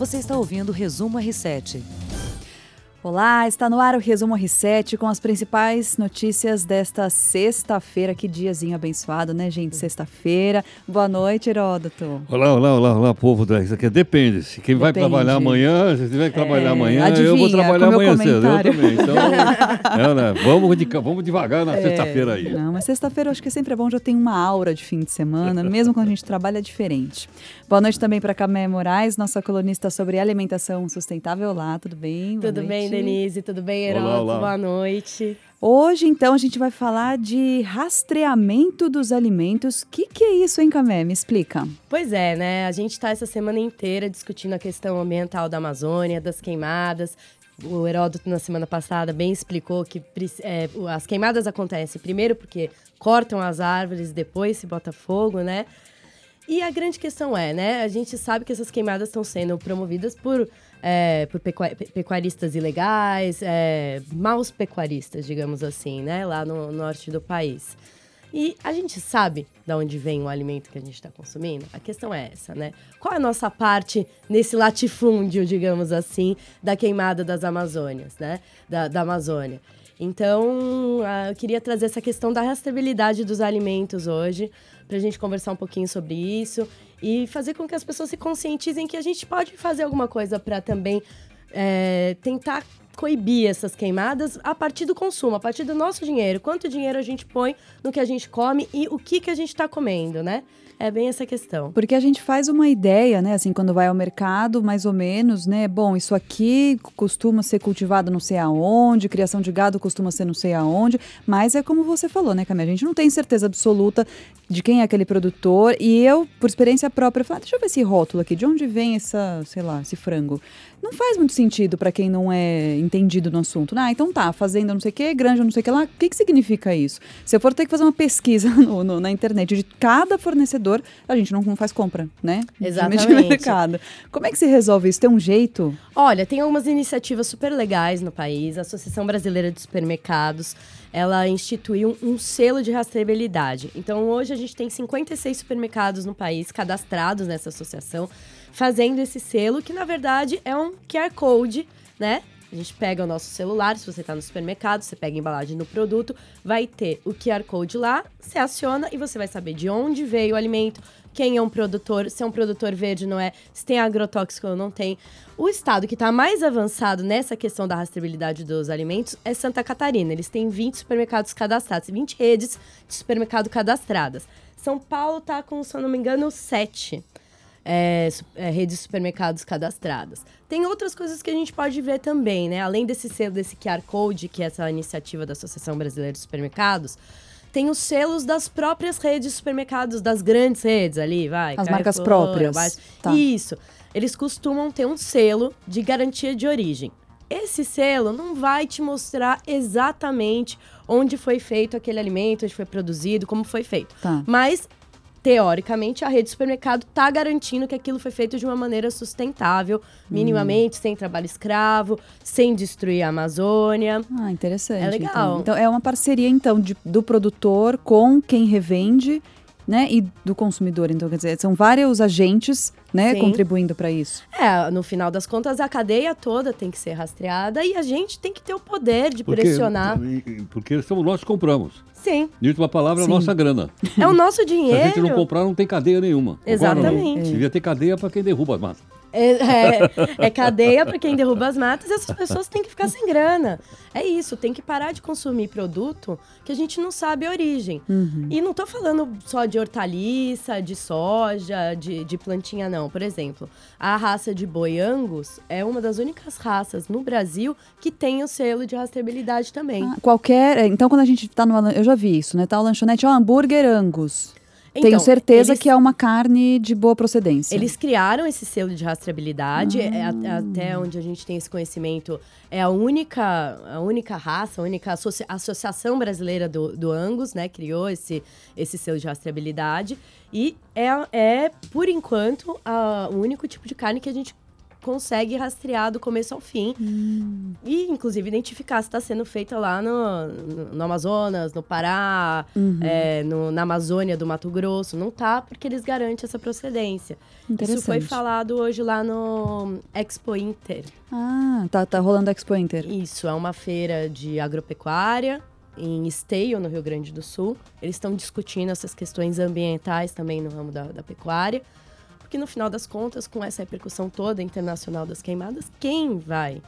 Você está ouvindo o Resumo R7. Olá, está no ar o Resumo R7 com as principais notícias desta sexta-feira. Que diazinho abençoado, né, gente? Sexta-feira. Boa noite, Heródoto. Olá, olá, olá, olá, povo. Isso aqui depende. Se quem vai trabalhar amanhã, se tiver que trabalhar é, amanhã, adivinha, eu vou trabalhar amanhã cedo. Eu também. Então, é, né, vamos, de, vamos devagar na é, sexta-feira aí. Não, mas sexta-feira eu acho que sempre é bom, já tem uma aura de fim de semana, mesmo quando a gente trabalha é diferente. Boa noite também para Camé Moraes, nossa colunista sobre alimentação sustentável. Olá, tudo bem? Boa tudo noite. bem, Denise? Tudo bem, Heródoto? Boa noite. Hoje, então, a gente vai falar de rastreamento dos alimentos. O que, que é isso, hein, Camé? Me explica. Pois é, né? A gente está essa semana inteira discutindo a questão ambiental da Amazônia, das queimadas. O Heródoto, na semana passada, bem explicou que é, as queimadas acontecem primeiro porque cortam as árvores, depois se bota fogo, né? E a grande questão é, né? A gente sabe que essas queimadas estão sendo promovidas por, é, por pecuaristas ilegais, é, maus pecuaristas, digamos assim, né? Lá no norte do país. E a gente sabe de onde vem o alimento que a gente está consumindo? A questão é essa, né? Qual é a nossa parte nesse latifúndio, digamos assim, da queimada das Amazônias, né? Da, da Amazônia. Então, eu queria trazer essa questão da rastreabilidade dos alimentos hoje, para a gente conversar um pouquinho sobre isso e fazer com que as pessoas se conscientizem que a gente pode fazer alguma coisa para também é, tentar coibir essas queimadas a partir do consumo, a partir do nosso dinheiro. Quanto dinheiro a gente põe no que a gente come e o que, que a gente está comendo, né? É bem essa questão. Porque a gente faz uma ideia, né? Assim, quando vai ao mercado, mais ou menos, né? Bom, isso aqui costuma ser cultivado não sei aonde, criação de gado costuma ser não sei aonde, mas é como você falou, né, Camila? A gente não tem certeza absoluta de quem é aquele produtor. E eu, por experiência própria, falo, ah, deixa eu ver esse rótulo aqui, de onde vem essa, sei lá, esse frango não faz muito sentido para quem não é entendido no assunto. Ah, então tá, fazenda não sei o que, granja não sei o que lá. O que, que significa isso? Se eu for ter que fazer uma pesquisa no, no, na internet de cada fornecedor, a gente não, não faz compra, né? Exatamente. De mercado. Como é que se resolve isso? Tem um jeito? Olha, tem algumas iniciativas super legais no país. A Associação Brasileira de Supermercados, ela instituiu um, um selo de rastreabilidade. Então, hoje a gente tem 56 supermercados no país cadastrados nessa associação fazendo esse selo, que na verdade é um QR Code, né? A gente pega o nosso celular, se você está no supermercado, você pega a embalagem do produto, vai ter o QR Code lá, você aciona e você vai saber de onde veio o alimento, quem é um produtor, se é um produtor verde, não é, se tem agrotóxico ou não tem. O estado que está mais avançado nessa questão da rastreabilidade dos alimentos é Santa Catarina. Eles têm 20 supermercados cadastrados, 20 redes de supermercado cadastradas. São Paulo está com, se eu não me engano, 7 é, é, redes de supermercados cadastradas. Tem outras coisas que a gente pode ver também, né? Além desse selo, desse QR Code, que é essa iniciativa da Associação Brasileira de Supermercados, tem os selos das próprias redes de supermercados, das grandes redes ali, vai. As Carrefour, marcas próprias. Tá. Isso. Eles costumam ter um selo de garantia de origem. Esse selo não vai te mostrar exatamente onde foi feito aquele alimento, onde foi produzido, como foi feito. Tá. Mas teoricamente, a rede de supermercado está garantindo que aquilo foi feito de uma maneira sustentável, minimamente, hum. sem trabalho escravo, sem destruir a Amazônia. Ah, interessante. É legal. Então, então é uma parceria, então, de, do produtor com quem revende né, e do consumidor. Então, quer dizer, são vários agentes né, contribuindo para isso. É, no final das contas, a cadeia toda tem que ser rastreada e a gente tem que ter o poder de porque, pressionar. Porque somos nós que compramos. Sim. De última palavra, Sim. a nossa grana. É o nosso dinheiro. Se a gente não comprar, não tem cadeia nenhuma. Exatamente. Devia ter cadeia para quem derruba as matas. É, é, é cadeia para quem derruba as matas e essas pessoas têm que ficar sem grana. É isso, tem que parar de consumir produto que a gente não sabe a origem. Uhum. E não estou falando só de hortaliça, de soja, de, de plantinha, não. Por exemplo, a raça de boi Angus é uma das únicas raças no Brasil que tem o selo de rastreabilidade também. Ah, qualquer. É, então, quando a gente está no. Eu já vi isso, né? Tá o lanchonete, ó, hambúrguer Angus. Então, Tenho certeza eles, que é uma carne de boa procedência. Eles criaram esse selo de rastreabilidade, é, é, até onde a gente tem esse conhecimento. É a única, a única raça, a única associa associação brasileira do, do Angus, né? Criou esse, esse selo de rastreabilidade. E é, é por enquanto, a, o único tipo de carne que a gente consegue rastrear do começo ao fim. Hum. E, inclusive, identificar se está sendo feita lá no, no, no, Amazonas, no Pará, uhum. é, no, na Amazônia do Mato Grosso. Não tá, porque eles garantem essa procedência. Isso foi falado hoje lá no Expo Inter. Ah, tá, tá rolando a Expo Inter. Isso, é uma feira de agropecuária em Esteio, no Rio Grande do Sul. Eles estão discutindo essas questões ambientais também no ramo da, da pecuária. Porque no final das contas, com essa repercussão toda internacional das queimadas, quem vai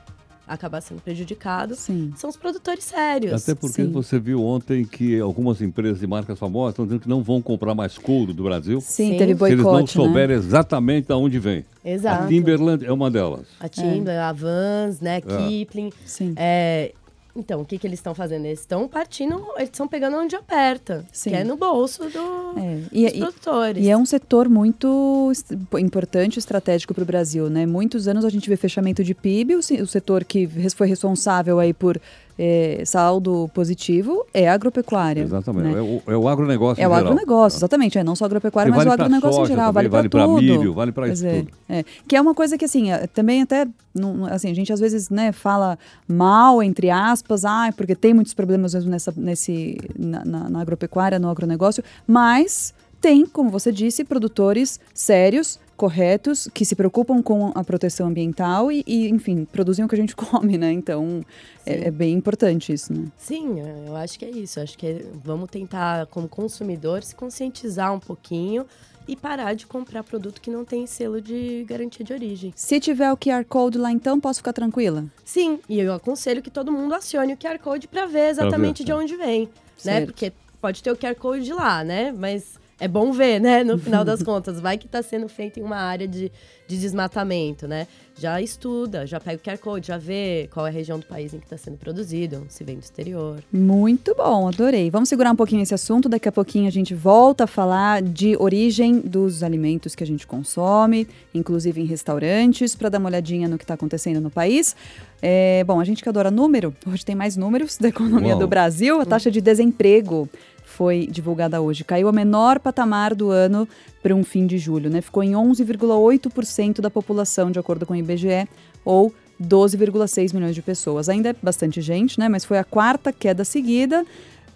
acabar sendo prejudicado Sim. são os produtores sérios. Até porque Sim. você viu ontem que algumas empresas de marcas famosas estão dizendo que não vão comprar mais couro do Brasil. Sim, Sim. teve boicote, Se eles não né? souberem né? exatamente de onde vem. Exato. A Timberland é uma delas. A Timberland, é. a Vans, né, é. Kipling. Sim. É, então, o que, que eles estão fazendo? Eles estão partindo, eles estão pegando onde aperta, Sim. que é no bolso do, é. e, dos produtores. E é um setor muito importante, estratégico para o Brasil, né? Muitos anos a gente vê fechamento de PIB, o, o setor que foi responsável aí por é, saldo positivo é a agropecuária. Exatamente. Né? É, o, é o agronegócio. É o agronegócio, exatamente. É não só a agropecuária, mas vale o agronegócio em geral. Também, vale para vale milho, vale para isso tudo. É, que é uma coisa que, assim, é, também até. Não, assim, a gente às vezes né, fala mal, entre aspas, ah, porque tem muitos problemas mesmo nessa, nesse, na, na, na agropecuária, no agronegócio, mas tem, como você disse, produtores sérios corretos, que se preocupam com a proteção ambiental e, e enfim, produzem o que a gente come, né? Então, é, é, bem importante isso, né? Sim, é, eu acho que é isso. Eu acho que é, vamos tentar, como consumidor, se conscientizar um pouquinho e parar de comprar produto que não tem selo de garantia de origem. Se tiver o QR Code lá, então, posso ficar tranquila? Sim, e eu aconselho que todo mundo acione o QR Code para ver exatamente ver. de onde vem, né? certo. né? Porque pode ter o QR Code de lá, né? Mas é bom ver, né? No final das contas, vai que está sendo feito em uma área de, de desmatamento, né? Já estuda, já pega o QR Code, já vê qual é a região do país em que está sendo produzido, se vem do exterior. Muito bom, adorei. Vamos segurar um pouquinho esse assunto, daqui a pouquinho a gente volta a falar de origem dos alimentos que a gente consome, inclusive em restaurantes, para dar uma olhadinha no que está acontecendo no país. É, bom, a gente que adora número, hoje tem mais números da economia Uau. do Brasil, a taxa de desemprego foi divulgada hoje. Caiu a menor patamar do ano para um fim de julho, né? Ficou em 11,8% da população, de acordo com o IBGE, ou 12,6 milhões de pessoas. Ainda é bastante gente, né? Mas foi a quarta queda seguida.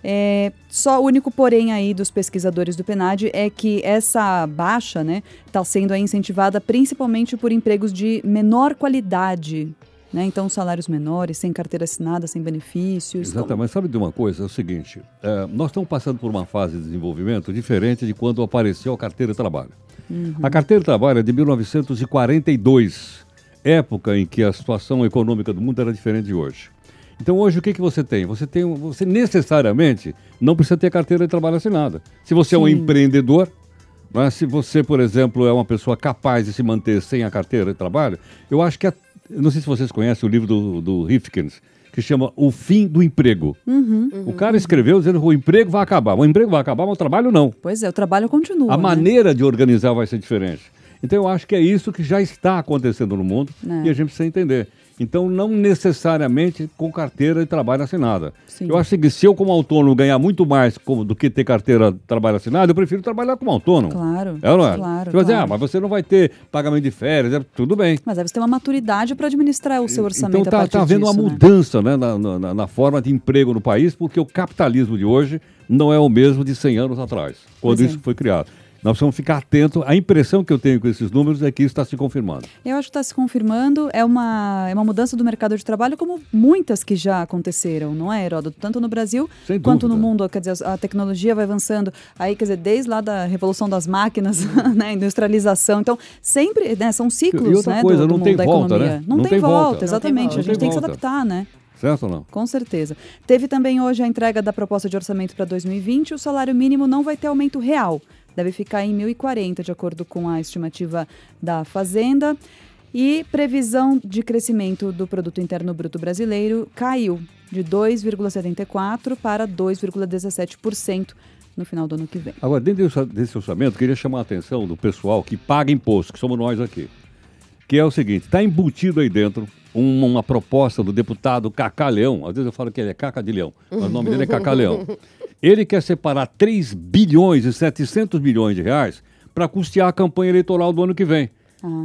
É, só o único porém aí dos pesquisadores do PNAD é que essa baixa, né, está sendo incentivada principalmente por empregos de menor qualidade, né? Então, salários menores, sem carteira assinada, sem benefícios. Exato, como... mas sabe de uma coisa? É o seguinte: é, nós estamos passando por uma fase de desenvolvimento diferente de quando apareceu a carteira de trabalho. Uhum. A carteira de trabalho é de 1942, época em que a situação econômica do mundo era diferente de hoje. Então hoje o que, que você tem? Você tem, você necessariamente não precisa ter carteira de trabalho assinada. Se você Sim. é um empreendedor, né, se você, por exemplo, é uma pessoa capaz de se manter sem a carteira de trabalho, eu acho que a não sei se vocês conhecem o livro do, do Rifkins, que chama O Fim do Emprego. Uhum, uhum, o cara escreveu dizendo que o emprego vai acabar. O emprego vai acabar, mas o trabalho não. Pois é, o trabalho continua. A né? maneira de organizar vai ser diferente. Então eu acho que é isso que já está acontecendo no mundo é. e a gente precisa entender. Então, não necessariamente com carteira de trabalho assinada. Sim. Eu acho que se eu, como autônomo, ganhar muito mais do que ter carteira de trabalho assinada, eu prefiro trabalhar como autônomo. Claro. É ou não é? Claro. Você vai dizer, ah, mas você não vai ter pagamento de férias, é, tudo bem. Mas aí você tem uma maturidade para administrar o seu orçamento. Então, está tá havendo uma né? mudança né, na, na, na, forma de emprego no país, porque o capitalismo de hoje não é o mesmo de 100 anos atrás, quando pois isso é. foi criado. Nós precisamos ficar atentos. A impressão que eu tenho com esses números é que isso está se confirmando. Eu acho que está se confirmando. É uma, é uma mudança do mercado de trabalho, como muitas que já aconteceram, não é, Heródoto? Tanto no Brasil Sem quanto no mundo. Quer dizer, a tecnologia vai avançando. Aí, quer dizer, desde lá da revolução das máquinas, né, industrialização. Então, sempre né, são ciclos né, coisa, do, do mundo da volta, economia. Né? Não, não, tem, tem volta, volta, exatamente. Não a gente tem, que se adaptar, né? Certo ou não? Com certeza. Teve também hoje a entrega da proposta de orçamento para 2020. O salário mínimo não vai ter aumento real deve ficar em 1.040, de acordo com a estimativa da Fazenda. E previsão de crescimento do produto interno bruto brasileiro caiu de 2,74 para 2,17% no final do ano que vem. Agora, dentro desse orçamento, queria chamar a atenção do pessoal que paga imposto, que somos nós aqui. Que é o seguinte, está embutido aí dentro uma, uma, proposta do deputado Cacá Leão, às vezes eu falo que ele é Caca de Leão, mas o nome dele é Cacá Leão. Ele quer separar 3 bilhões e 700 milhões de reais para custear a campanha eleitoral do ano que vem.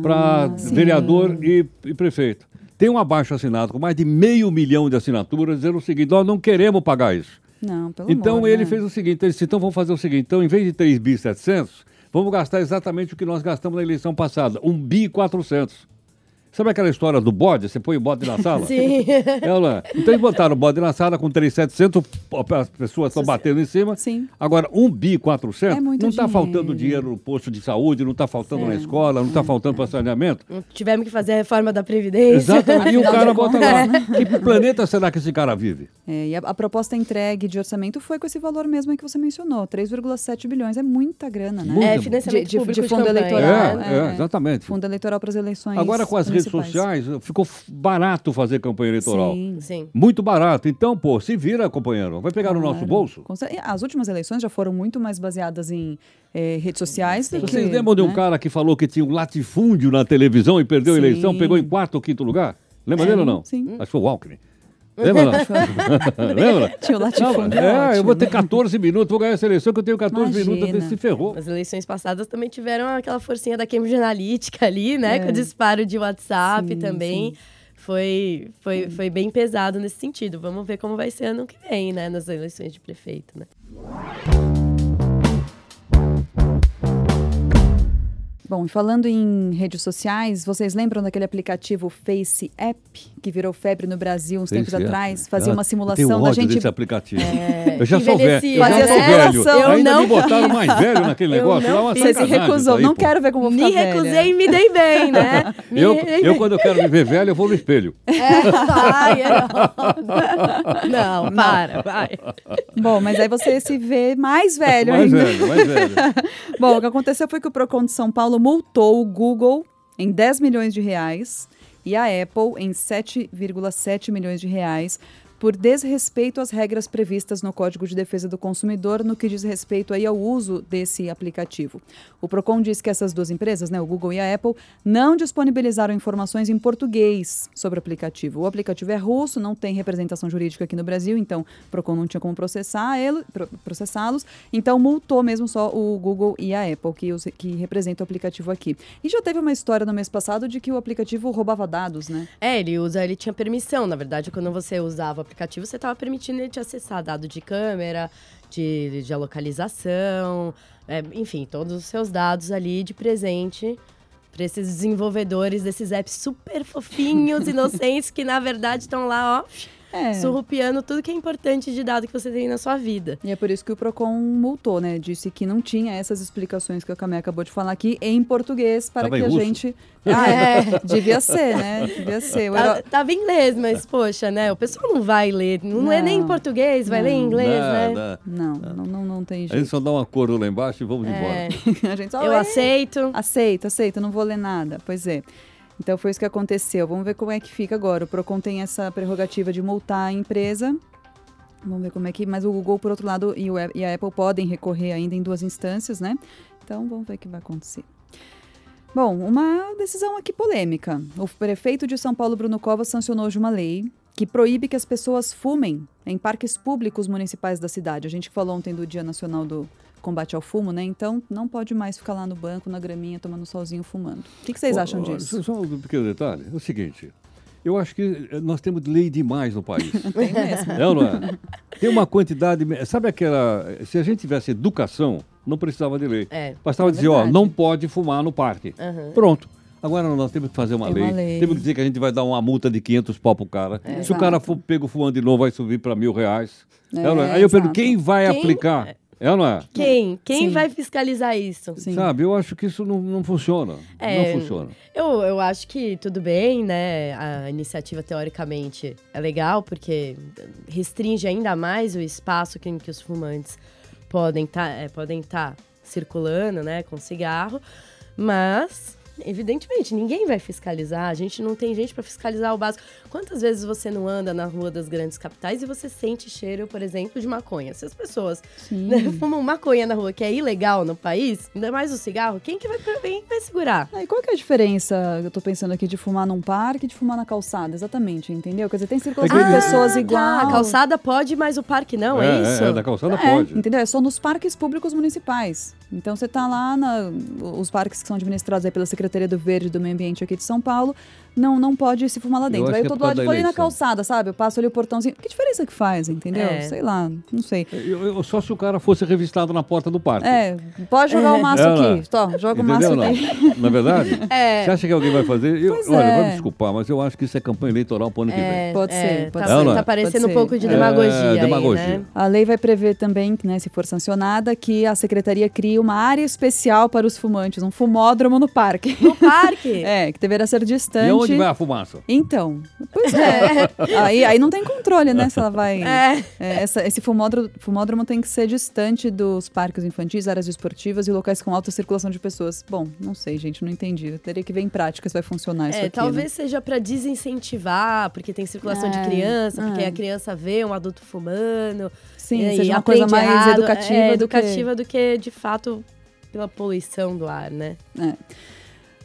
para sim. vereador e, e prefeito. Tem um abaixo assinado com mais de meio milhão de assinaturas dizendo o seguinte: nós não queremos pagar isso. Não, pelo Então amor, ele né? fez o seguinte: ele disse, então vamos fazer o seguinte: então em vez de 3 bi 700, vamos gastar exatamente o que nós gastamos na eleição passada: 1 bi 400. Sabe aquela história do bode? Você põe o bode na sala? Sim. Ela, então eles botaram o bode na sala com 3,700, as pessoas estão batendo em cima. Sim. Agora, 1 bi 400, É muito não está faltando dinheiro no posto de saúde, não está faltando na escola, não está faltando para saneamento. Tivemos que fazer a reforma da Previdência. Exatamente. E o cara de bota lá. Que planeta será que esse cara vive? É, e a, a proposta entregue de orçamento foi com esse valor mesmo que você mencionou, 3,7 bilhões. É muita grana, né? Muito. É, De- financiamento de, de, público de fundo campanha, eleitoral. É, é, exatamente. Fundo eleitoral para as eleições. Agora com as redes sociais, ficou barato fazer campanha eleitoral. Sim. Sim. Muito barato. Então, pô, se vira, companheiro. Vai pegar no nosso Claro. bolso? Cer- As últimas eleições já foram muito mais baseadas em eh, redes sociais do que... Vocês lembram de um né? cara que falou que tinha um latifúndio na televisão e perdeu a Sim. eleição, pegou em quarto ou quinto lugar? Lembra dele ou não? sim. Acho que foi o Alckmin. Lembra não? Lembra? Tinha o Não, latifúndio. é, eu ótimo, vou ter né? 14 minutos, vou ganhar essa eleição que eu tenho 14 minutos, Imagina. ele se ferrou. As eleições passadas também tiveram aquela forcinha da Cambridge Analytica ali, né? É. Com o disparo de WhatsApp Sim, também. Foi, foi, foi bem pesado nesse sentido. Vamos ver como vai ser ano que vem, né? Nas eleições de prefeito, né? Bom, e falando em redes sociais, vocês lembram daquele aplicativo Face App, que virou febre no Brasil uns tempos Esse é. atrás? Fazia Ah, uma eu tenho simulação da gente... desse aplicativo. É, eu já sou velho. Eu já Fazia sou velho. simulação. Eu Ainda não me botaram mais velho naquele negócio. não lá. Você se recusou, aí, não pô. quero ver como Me ficar velha. recusei e me dei bem, né? Eu, eu, quando eu quero me ver velho, eu vou no espelho. Ai, é... Não, para, vai. Bom, mas aí você se vê mais velho mais ainda. velho, mais velho. Bom, o que aconteceu foi que o Procon de São Paulo multou o Google em 10 milhões de reais e a Apple em 7,7 milhões de reais por desrespeito às regras previstas no Código de Defesa do Consumidor no que diz respeito aí ao uso desse aplicativo. O Procon diz que essas duas empresas, né, o Google e a Apple, não disponibilizaram informações em português sobre o aplicativo. O aplicativo é russo, não tem representação jurídica aqui no Brasil, então o Procon não tinha como processá-los, então multou mesmo só o Google e a Apple que, os- que representam o aplicativo aqui. E já teve uma história no mês passado de que o aplicativo roubava dados, né? É, ele usa, ele tinha permissão. Na verdade, quando você usava aplicativo, você estava permitindo ele te acessar dado de câmera, de, de localização, é, enfim, todos os seus dados ali de presente para esses desenvolvedores desses apps super fofinhos, inocentes, que na verdade estão lá, ó, É. surrupiando tudo que é importante de dado que você tem na sua vida. E é por isso que o Procon multou, né? Disse que não tinha essas explicações que a Camé acabou de falar aqui em português para Tava que a russo? gente. Ah, é. devia ser, né? Devia ser. O Tá, Heró- tava em inglês, mas, poxa, né? O pessoal não vai ler, não, lê nem em Não. português, vai ler em inglês, né? Nada. Não, não, não, não tem A gente jeito. só dá um acordo lá embaixo e vamos É, embora. A gente só eu lê. aceito. Aceito, aceito, não vou ler nada. Pois é. Então foi isso que aconteceu. Vamos ver como é que fica agora. O Procon tem essa prerrogativa de multar a empresa. Vamos ver como é que. Mas o Google, por outro lado, e, a Apple podem recorrer ainda em duas instâncias, né? Então vamos ver o que vai acontecer. Bom, uma decisão aqui polêmica. O prefeito de São Paulo, Bruno Covas, sancionou hoje uma lei que proíbe que as pessoas fumem em parques públicos municipais da cidade. A gente falou ontem do Dia Nacional do Combate ao Fumo, né? Então não pode mais ficar lá no banco, na graminha, tomando solzinho, fumando. O que, que vocês acham Ó, ó, disso? Só um pequeno detalhe. É o seguinte. Eu acho que eh, nós temos lei demais no país. Tem mesmo. É não é? Tem uma quantidade. Sabe aquela. Se a gente tivesse educação, não precisava de lei. É. Bastava É dizer, ó, não pode fumar no parque. Aham. Pronto. Agora nós temos que fazer uma, Tem lei. uma lei. Temos que dizer que a gente vai dar uma multa de 500 pau pro cara. Se o Exato. cara for pego fumando de novo, vai subir para mil reais. É, é? É, Aí eu pergunto, quem vai Quem- aplicar? É ou não é? Quem? Quem Sim. vai fiscalizar isso? Sim. Sabe, eu acho que isso não, não funciona. É, Não funciona. Eu, eu acho que tudo bem, né? A iniciativa, teoricamente, é legal, porque restringe ainda mais o espaço que, em que os fumantes podem estar podem tá circulando, né? Com cigarro. Mas, evidentemente, ninguém vai fiscalizar. A gente não tem gente para fiscalizar o básico. Quantas vezes você não anda na rua das grandes capitais e você sente cheiro, por exemplo, de maconha? Se as pessoas né, fumam maconha na rua, que é ilegal no país, ainda mais o cigarro, quem que vai, quem que vai segurar? Ah, e qual que é a diferença, eu tô pensando aqui, de fumar num parque e de fumar na calçada? Exatamente, entendeu? Quer dizer, tem circulação É de que- pessoas Ah, igual. a calçada pode, mas o parque não, é, isso? É, da calçada É, pode. entendeu? É só nos parques públicos municipais. Então você tá lá, na, os parques que são administrados aí pela Secretaria Secretaria do Verde do Meio Ambiente aqui de São Paulo, não, não pode se fumar lá Eu dentro. acho Aí eu é tô do lado de ali na calçada, sabe? Eu passo ali o portãozinho. Que diferença que faz, entendeu? É. Sei lá, não sei. Eu- eu- só se o cara fosse revistado na porta do parque. É, pode jogar o maço É, né? aqui. Tó, joga o maço não? aqui. Na verdade? É. Você acha que alguém vai fazer? Eu, olha, é. vai me desculpar, mas eu acho que isso é campanha eleitoral pro ano que vem. É, Pode é, ser, pode tá, ser. Tá parecendo Pode um pouco de É, demagogia, aí, demagogia. né? A lei vai prever também, né, se for sancionada, que a secretaria crie uma área especial para os fumantes, um fumódromo no parque. No parque. É, que deverá ser distante. Onde vai a fumaça? Então, pois é. aí, aí não tem controle, né? Se ela vai. É. É, essa- esse fumódromo, fumódromo tem que ser distante dos parques infantis, áreas esportivas e locais com alta circulação de pessoas. Bom, não sei, gente, não entendi. Eu teria que ver em prática se vai funcionar isso É, aqui. talvez né? seja pra desincentivar, porque tem circulação de É, criança, porque é. a criança vê um adulto fumando. Sim, e seja uma coisa aprende mais errado. educativa é, do educativa do que, de fato, pela poluição do ar, né? É.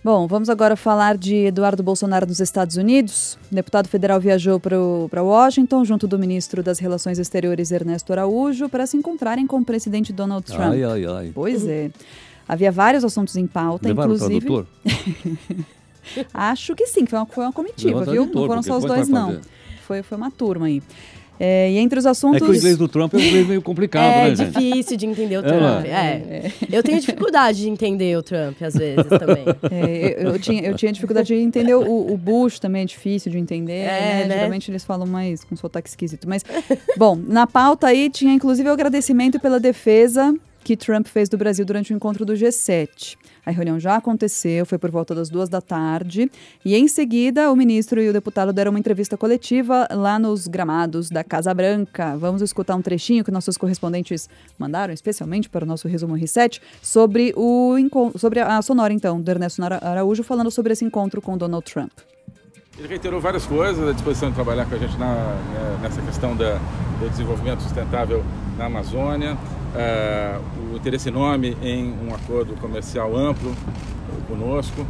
Bom, vamos agora falar de Eduardo Bolsonaro nos Estados Unidos. O deputado federal viajou para Washington junto do ministro das Relações Exteriores Ernesto Araújo para se encontrarem com o presidente Donald Trump. Ai, ai, ai. Pois é. Havia vários assuntos em pauta, Levaram o inclusive. tradutor? Acho que sim, que foi uma, foi uma comitiva, Levanta viu? Não foram só os dois, não. Foi, foi uma turma aí. É, e entre os assuntos. É que o inglês do Trump é um inglês meio complicado, é né, gente? difícil de entender o É, Trump. É, Eu tenho dificuldade de entender o Trump, às vezes, também. É, eu, eu tinha, eu tinha dificuldade de entender o, o Bush também é difícil de entender. É, né? né? Geralmente eles falam mais com sotaque esquisito. Mas, bom, na pauta aí tinha inclusive o agradecimento pela defesa que Trump fez do Brasil durante o encontro do G7. A reunião já aconteceu, foi por volta das duas da tarde. E em seguida, o ministro e o deputado deram uma entrevista coletiva lá nos gramados da Casa Branca. Vamos escutar um trechinho que nossos correspondentes mandaram, especialmente para o nosso resumo R7, sobre, o, sobre a sonora, então, do Ernesto Ara- Araújo, falando sobre esse encontro com Donald Trump. Ele reiterou várias coisas, a disposição de trabalhar com a gente na, né, nessa questão da, do desenvolvimento sustentável na Amazônia, ah, o enorme em um acordo comercial amplo conosco.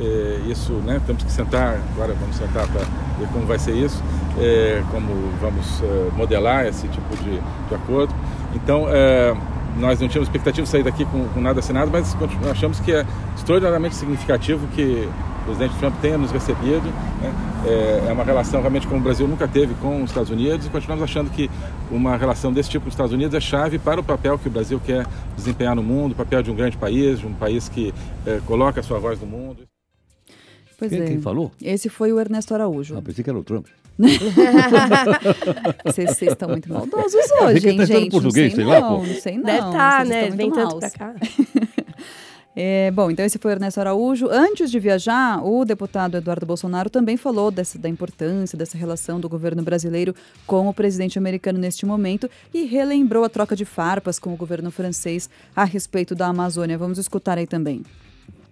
Eh, isso, né, temos que sentar, agora vamos sentar para ver como vai ser isso, eh, como vamos eh, modelar esse tipo de, de acordo. Então, nós não tínhamos expectativa de sair daqui com, com nada assinado, mas achamos que é extraordinariamente significativo que presidente Trump tenha nos recebido. né? É, é uma relação realmente como o Brasil nunca teve com os Estados Unidos e continuamos achando que uma relação desse tipo com os Estados Unidos é chave para o papel que o Brasil quer desempenhar no mundo, o papel de um grande país, de um país que eh, coloca a sua voz no mundo. Pois Quem, é. quem falou? Esse foi o Ernesto Araújo. Ah, pensei que era o Trump. Vocês vocês estão muito maldosos hoje, hein, tá estudando gente? português, não sei não, não sei não. Deve estar, vocês né? Vem tanto pra cá. É, bom, então esse foi Ernesto Araújo. Antes de viajar, o deputado Eduardo Bolsonaro também falou dessa, da importância dessa relação do governo brasileiro com o presidente americano neste momento e relembrou a troca de farpas com o governo francês a respeito da Amazônia. Vamos escutar aí também.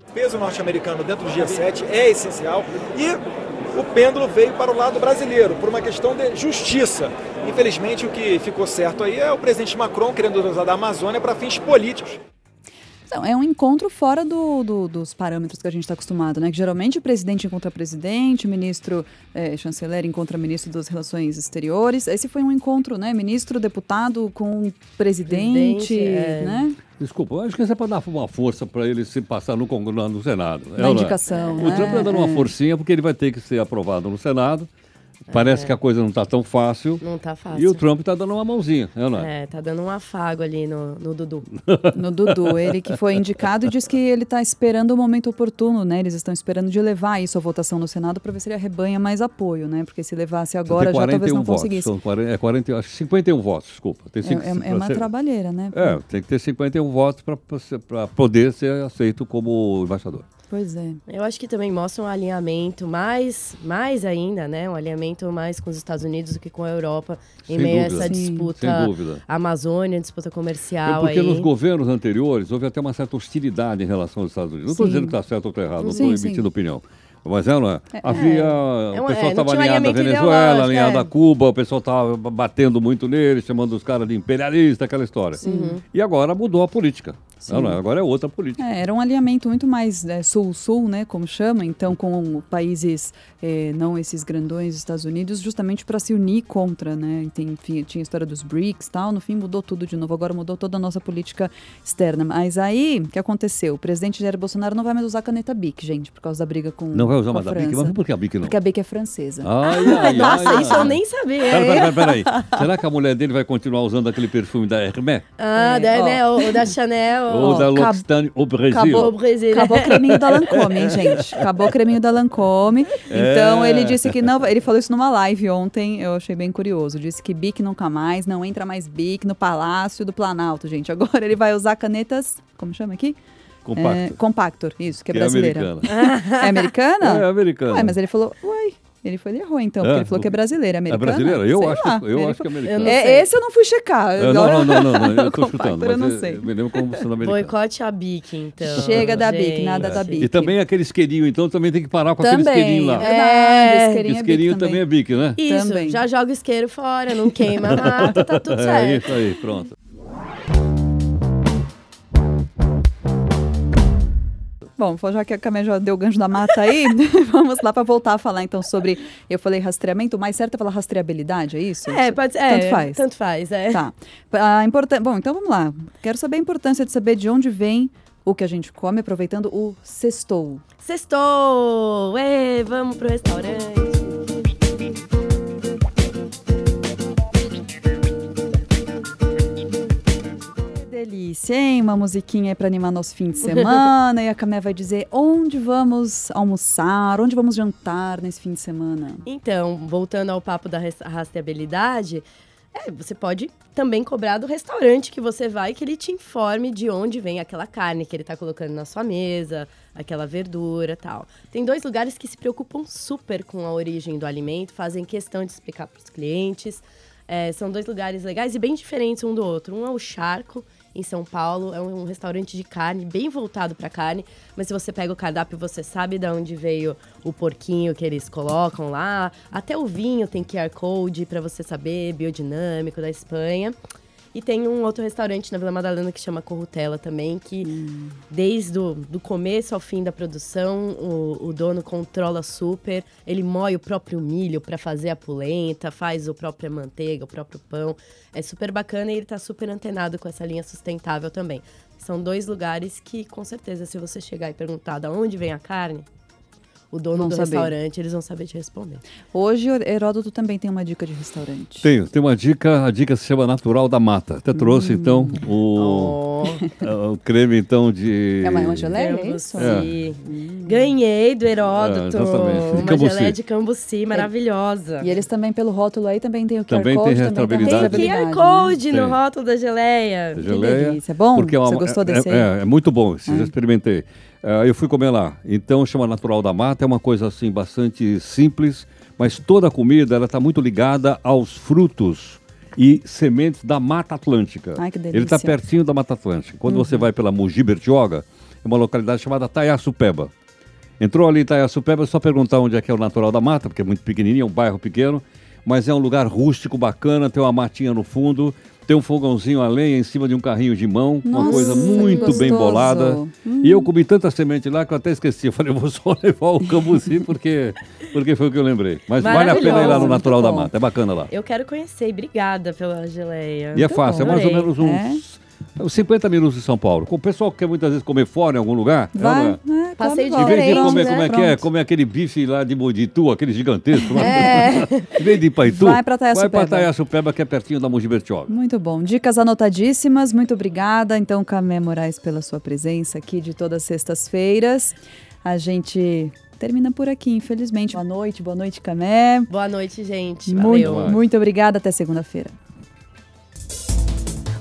O peso norte-americano dentro do G7 é essencial e o pêndulo veio para o lado brasileiro, por uma questão de justiça. Infelizmente, o que ficou certo aí é o presidente Macron querendo usar da Amazônia para fins políticos. Então, é um encontro fora do- do- dos parâmetros que a gente está acostumado, né? Que geralmente o presidente encontra presidente, o ministro, eh, chanceler encontra ministro das relações exteriores. Esse foi um encontro, né? Ministro, deputado com presidente, Presidente, é. né? Desculpa, eu acho que isso é para dar uma força para ele se passar no, Congresso, no Senado. É Na não é? indicação, O né? Trump está dando uma É. forcinha porque ele vai ter que ser aprovado no Senado. Parece que a coisa não está tão fácil. Não tá fácil. E o Trump está dando uma mãozinha, é ou não é? É, tá dando um afago ali no, no Dudu. No Dudu, ele que foi indicado e diz que ele está esperando o momento oportuno, né? Eles estão esperando de levar isso à votação no Senado para ver se ele arrebanha mais apoio, né? Porque se levasse agora já talvez 41 não votos. conseguisse. São 40, é 40, acho que 51 votos, desculpa. Tem cinco- É, é- é uma você- trabalheira, né? É, tem que ter 51 votos para poder ser aceito como embaixador. Pois é. Eu acho que também mostra um alinhamento mais, mais ainda, né? Um alinhamento mais com os Estados Unidos do que com a Europa em Sem meio a dúvida. essa Sim. disputa Sem dúvida. Amazônia, disputa É comercial porque aí. nos governos anteriores houve até uma certa hostilidade em relação aos Estados Unidos. Não estou Sim. dizendo que está certo ou está errado, não Sim, estou sim. emitindo opinião. Mas é, não é? Havia. É o pessoal é, não estava um alinhado à Venezuela, alinhado é. a Cuba, o pessoal estava batendo muito neles, chamando os caras de imperialista, aquela história. E agora mudou a política. Não, não, agora é outra política. É, era um alinhamento muito mais é, sul-sul, né, como chama, então com países, é, não esses grandões Estados Unidos, justamente para se unir contra, né, tem, enfim, tinha a história dos BRICS tal, no fim mudou tudo de novo, agora mudou toda a nossa política externa. Mas aí, o que aconteceu? O presidente Jair Bolsonaro não vai mais usar caneta BIC, gente, por causa da briga com Não vai usar a mais a BIC, mas por que a BIC não? Porque a BIC é francesa. Ai, ai, Nossa, ai, isso ai. eu nem sabia. Pera, pera, pera, pera aí. Será que a mulher dele vai continuar usando aquele perfume da Hermès? Ah, É, da, ó. né, o, o da Chanel. Ou da L'Occitane au Brasil? acabou. o Brasil. Acabou o creminho da Lancôme, hein, gente? Acabou o creminho da Lancôme. Então, É. ele disse que não... Ele falou isso numa live ontem, eu achei bem curioso. Disse que Bic nunca mais, não entra mais Bic no Palácio do Planalto, gente. Agora ele vai usar canetas... Como chama aqui? Compacto. É, Compactor, isso, que é que é brasileira. americana. É americana? É americana. Ué, mas ele falou... Uai, ele foi ele errou então, porque É, ele falou que é brasileira. É É americana? brasileira? Eu Sei acho, eu acho que é americana. não É, esse eu não fui checar. É, não, não, não, não, não, eu tô chutando. eu não sei. Me lembro como sendo americana. Boicote a Bic, então. Chega da Bic, nada da Bic. E também aquele isqueirinho, então também tem que parar com aquele isqueirinho lá. é. É, isqueirinho é isqueirinho Bic também é bique, né? Isso, Também. já joga o isqueiro fora, não queima a mata, tá tudo É certo. isso aí, pronto. Bom, já que a Camé já deu o gancho da mata aí, vamos lá para voltar a falar então sobre. Eu falei rastreamento, o mais certo é falar rastreabilidade, é isso? É, pode ser. Tanto é, faz. Tanto faz, é. Tá. A importan... Bom, então vamos lá. Quero saber a importância de saber de onde vem o que a gente come, aproveitando o sextou. Sextou! Ê, vamos pro restaurante. Delícia, hein? Uma musiquinha aí pra animar nosso fim de semana. e a Camé vai dizer onde vamos almoçar, onde vamos jantar nesse fim de semana. Então, voltando ao papo da rastreabilidade, é, você pode também cobrar do restaurante que você vai que ele te informe de onde vem aquela carne que ele tá colocando na sua mesa, aquela verdura tal. Tem dois lugares que se preocupam super com a origem do alimento, fazem questão de explicar para os clientes. É, são dois lugares legais e bem diferentes um do outro. Um é o Charco, em São Paulo, é um, restaurante de carne, bem voltado para carne, mas se você pega o cardápio, você sabe de onde veio o porquinho que eles colocam lá. Até o vinho tem QR Code para você saber, biodinâmico da Espanha. E tem um outro restaurante na Vila Madalena que chama Corrutela também, que desde o do começo ao fim da produção, o, o dono controla super. Ele moe o próprio milho para fazer a polenta, faz a própria manteiga, o próprio pão. É super bacana e ele tá super antenado com essa linha sustentável também. São dois lugares que, com certeza, se você chegar e perguntar de onde vem a carne, o dono Vão do saber. restaurante, eles vão saber te responder. Hoje, Heródoto também tem uma dica de restaurante. Tenho, tem uma dica, a dica se chama Natural da Mata. Até trouxe, então, o, Oh. o creme, então, de... É uma, uma geleia, é isso? É. Ganhei do Heródoto. É, uma Cambuci. geleia de cambuci maravilhosa. E eles também, pelo rótulo aí, também tem o QR Também tem Code, rastreabilidade. Tem rastreabilidade, QR Code né? no Tem. rótulo da geleia. de Que geleia. delícia. Bom? Porque é uma- Você gostou é, desse aí? É, é muito bom, esse, É. já experimentei. É, eu fui comer lá. Então, chama Natural da Mata, é uma coisa assim bastante simples, mas toda a comida ela está muito ligada aos frutos e sementes da Mata Atlântica. Ai, que Ele delícia. está pertinho da Mata Atlântica. Quando você vai pela Mogi Bertioga, é uma localidade chamada Taiaçupeba. Entrou ali em Itaiaçupeba, é só perguntar onde é que é o Natural da Mata, porque é muito pequenininho, é um bairro pequeno, mas é um lugar rústico, bacana, tem uma matinha no fundo, tem um fogãozinho a lenha em cima de um carrinho de mão, uma Nossa, coisa que muito bem bolada. E eu comi tanta semente lá que eu até esqueci. Eu falei, eu vou só levar o cambuci porque, porque foi o que eu lembrei. Mas vale a pena ir lá no Natural da bom. Mata, é bacana lá. Eu quero conhecer. Obrigada pela geleia. E é fácil, é mais ou menos uns, uns 50 minutos de São Paulo. Com o pessoal que quer muitas vezes comer fora em algum lugar, é Vai, é? né? Passeio come de Em vez de comer, né? como é que é? Comer aquele bife lá de Moditu, aquele gigantesco. lá. É. em vez de ir para Itu, Vai pra Itaiaçupeba. vai para Itaiaçupeba, que é pertinho da Mogi Bertioga. Muito bom. Dicas anotadíssimas. Muito obrigada, então, Camé Moraes, pela sua presença aqui de todas as sextas-feiras. A gente termina por aqui, infelizmente. Boa noite, boa noite, Camé. Boa noite, gente. Muito, Valeu. muito obrigada. Até segunda-feira.